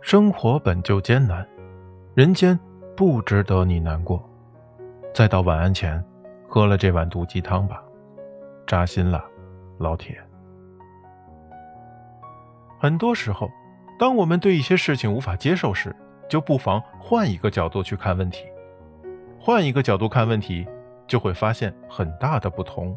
生活本就艰难人间不值得你难过。再到晚安前喝了这碗毒鸡汤吧扎心了老铁。很多时候当我们对一些事情无法接受时就不妨换一个角度去看问题。换一个角度看问题就会发现很大的不同